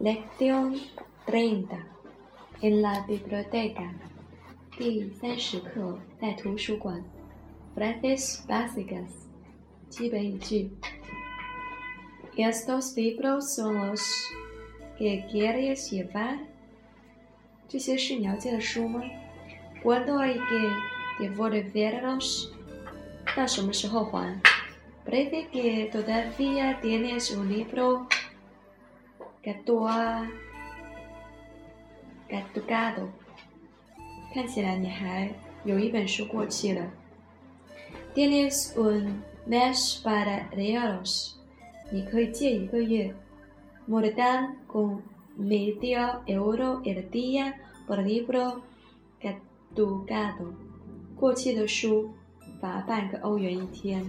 Lección 30 en la biblioteca. 第三十课在图书馆。Frases básicas 基本语句。Estos libros son los que quieres llevar。这些是你要借的书吗？¿Cuándo hay que devolverlos？到什么时候还？Parece que todavía tienes un libro caducado。看起来你还有一本书过期了。Tienes un mes para leerlos。你可以借一个月。Mordan con medio euro el día por libro caducado。过期的书罚半个欧元一天。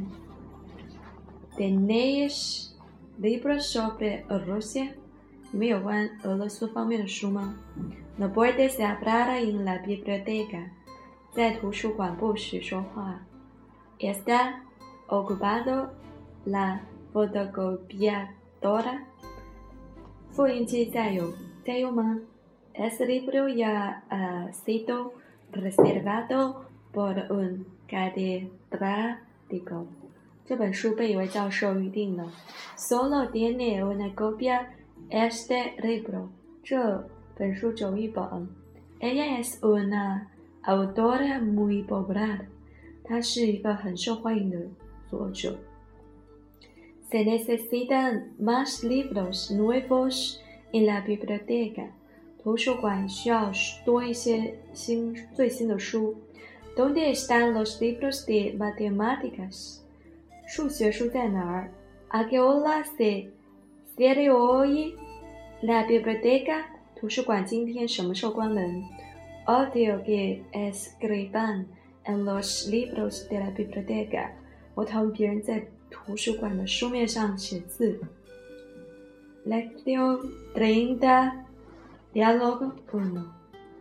Tenéis libros sobre Rusia？ 你们有关俄罗斯方面的书吗？No puedes hablar en la biblioteca，在图书馆不许说话。Está ocupado la fotocopiadora，复印机在有在用吗？Ese libro ya ha sido reservado por un catedrático，这本书被一位教授预定了。Solo tiene una copia este libro，这本书只有一本。Ella es una autora muy popular，她是一个很受欢迎的作者。Se necesitan más libros nuevos en la biblioteca，图书馆需要多一些新最新的书。¿Dónde están los libros de matemáticas？数学书在哪儿？¿A qué hora se cierra hoy la biblioteca？图书馆今天什么时候关门？Odio que escriban en los libros de la biblioteca。我讨厌别人在图书馆的书面上写字。Lección treinta, diálogo uno，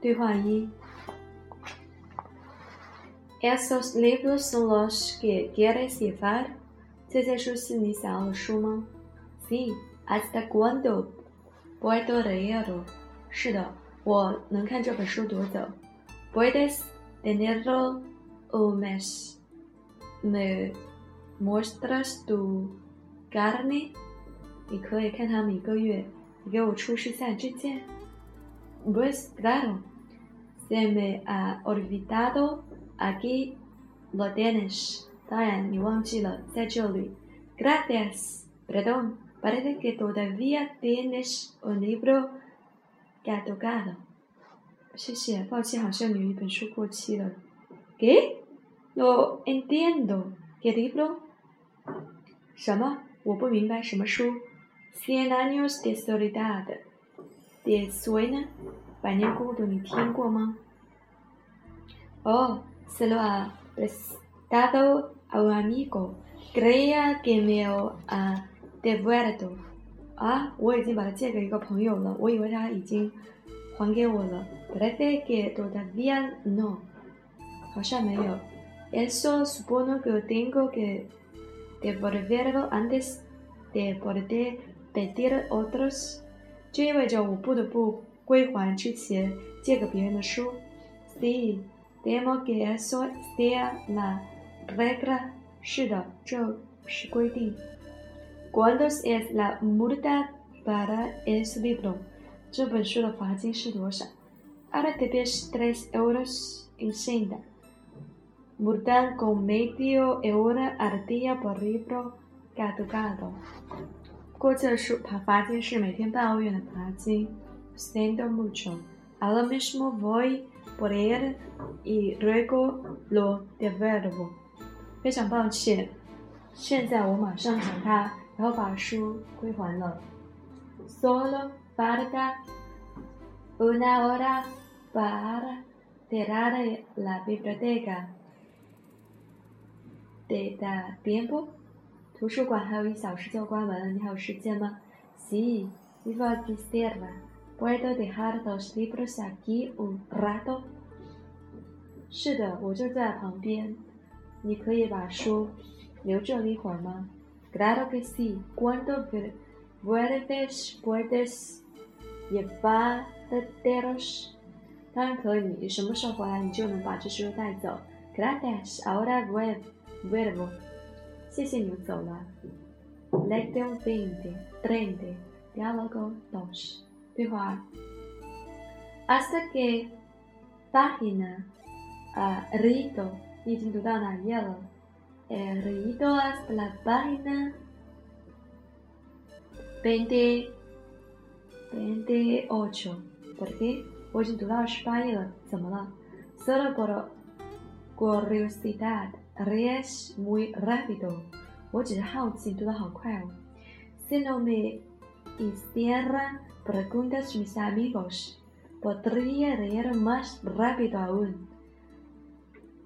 对话一。Esos libros son los que quieres llevar？这些书是你想要的书吗？Sí. ¿Hasta cuándo puedo leerlo？是的，我能看这本书多久？Puedes tenerlo un mes. ¿Me muestras tu carne？你可以看它们一个月。你给我出示下支箭。Pues claro. Se me ha olvidado. Aquí lo tienes. 当然，你忘记了，在这里。Gracias. Perdón. Parece que todavía tienes un libro caducado. 谢谢，抱歉，好像有一本书过期了。¿Qué? No entiendo. ¿Qué libro? 什么？我不明白什么书。Cien años de soledad. ¿Te suena? 百年孤独，你听过吗？Oh, se lo ha prestado a un amigo. Creía que me ha devuelto. 啊，我已经把它借给一个朋友了，我以为他已经还给我了。Parece que todavía no. 好像没有。Eso supongo que tengo que devolverlo antes de poder pedir otros. 这意味着我不得不归还之前借给别人的书。Sí, temo que eso sea la regla. 是的，这是规定。¿Cuánto es la multa para ese libro? 这本书的罚金是多少？Ahora debes tres euros en senda. Multan con medio euro al día por libro caducado. 过期的书罚罚金是每天半欧元的罚金。Siento mucho. Ahora mismo voy por él y luego lo devuelvo. 非常抱歉，现在我马上还他。 然后把书归还了。Solo falta una hora para cerrar la biblioteca. ¿Te da tiempo? 图书馆还有一小时就关门了，你还有时间吗？Sí, vivo aquí cerca. ¿Puedo dejar los libros aquí un rato? 是的，我就在旁边。你可以把书留这里一会儿吗 ？Claro que sí. ¿Cuándo vuelves puedes llevar dedos？当然可以，你什么时候回来，你就能把这食物带走。Gracias, ahora vuelvo。谢谢你走了。Lección veinte, treinta, diálogo dos。对话。Hasta que página a rito，你已经读到哪页了 ？El rito hasta la página veinte veintiocho。¿Por qué？我已经读到十八页了，怎么了？Solo por curiosidad, lees muy rápido。我只是好奇，读得好快哦。Si no me hicieran preguntas mis amigos。podría leer más rápido aún。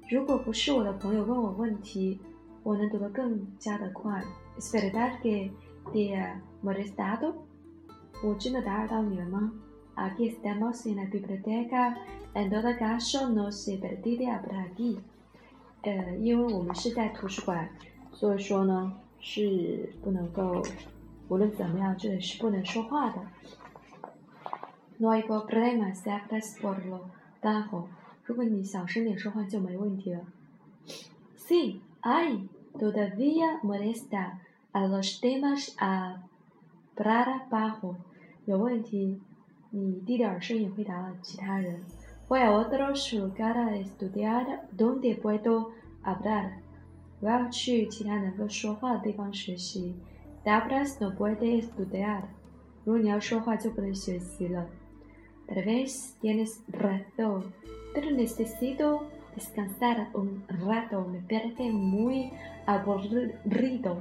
如果不是我的朋友问我问题， 我能读得更加的快。Es verdad que te ha molestado？我真的打扰到你了吗？Aquí estamos en la biblioteca, en todo caso no se permite hablar aquí。呃，因为我们是在图书馆，所以说呢是不能够，无论怎么样，这里是不能说话的。No hay problema si hablas por lo bajo。如果你小声点说话就没问题了。Sí, ay. Todavía molesta a los demás hablar bajo。有问题，你低点声音回答了其他人。Voy a otros lugares estudiar donde puedo hablar。我要去其他能够说话的地方学习。Si hablas no puedes estudiar。如果你要说话就不能学习了。Tal vez tienes razón, pero necesito descansar un rato. Me parece muy aburrido.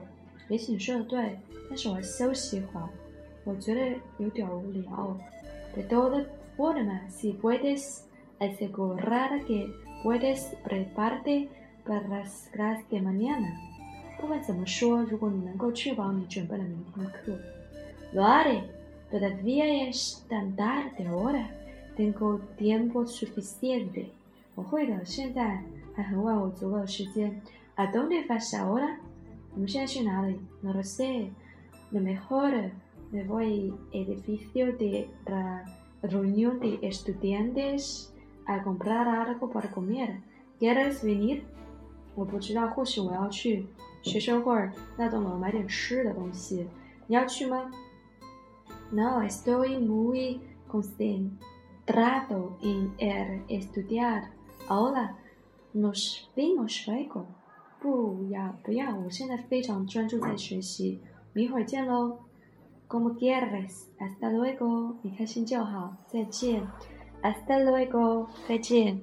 也许你说的对，但是我要休息一会儿，我觉得有点无聊。De todas formas, si puedes asegurar que puedes prepararte para las clases de mañana，不管怎么说，如果你能够确保你准备了明天的课，lo haré。Todavía es tan tarde ahora. Tengo tiempo suficiente. ¿A dónde vas ahora? No lo sé. Lo mejor me voy al edificio de la reunión de estudiantes a comprar algo para comer. ¿Quieres venir? 我不知道，或许我要去学生会那栋楼买点吃的东西。你要去吗？no, estoy muy concentrado en el estudiar. Ahora nos vemos luego. 不要不要，我现在非常专注在学习。我们一会儿见喽。Como quieres. Hasta luego. 你开心就好。再见。Hasta luego. 再见。